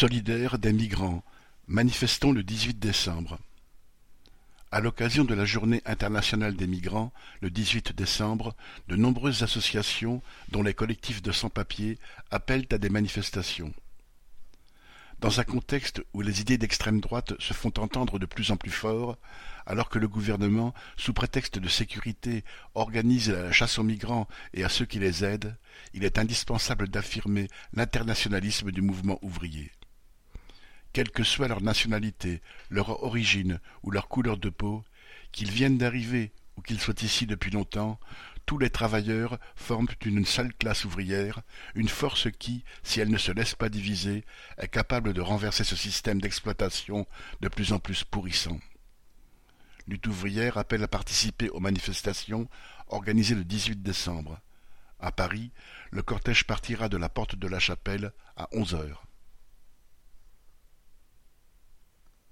Solidaires des migrants, manifestons le dix-huit décembre. À l'occasion de la Journée internationale des migrants, le dix-huit décembre, de nombreuses associations, dont les collectifs de sans-papiers, appellent à des manifestations. Dans un contexte où les idées d'extrême droite se font entendre de plus en plus fort, alors que le gouvernement, sous prétexte de sécurité, organise la chasse aux migrants et à ceux qui les aident, il est indispensable d'affirmer l'internationalisme du mouvement ouvrier. Quelle que soit leur nationalité, leur origine ou leur couleur de peau, qu'ils viennent d'arriver ou qu'ils soient ici depuis longtemps, tous les travailleurs forment une seule classe ouvrière, une force qui, si elle ne se laisse pas diviser, est capable de renverser ce système d'exploitation de plus en plus pourrissant. Lutte ouvrière appelle à participer aux manifestations organisées le 18 décembre. À Paris, le cortège partira de la porte de la Chapelle à onze heures.